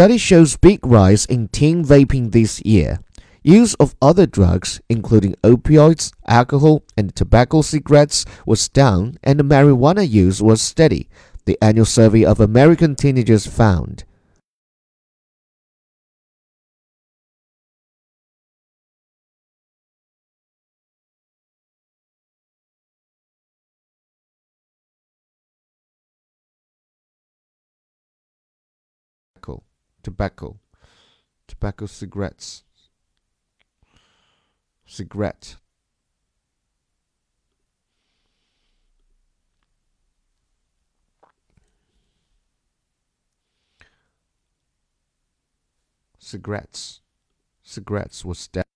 Study shows big rise in teen vaping this year. Use of other drugs, including opioids, alcohol, and tobacco cigarettes, was down, and marijuana use was steady, the annual survey of American teenagers found. Tobacco, tobacco, cigarettes, cigarette. Cigarettes, cigarettes was down.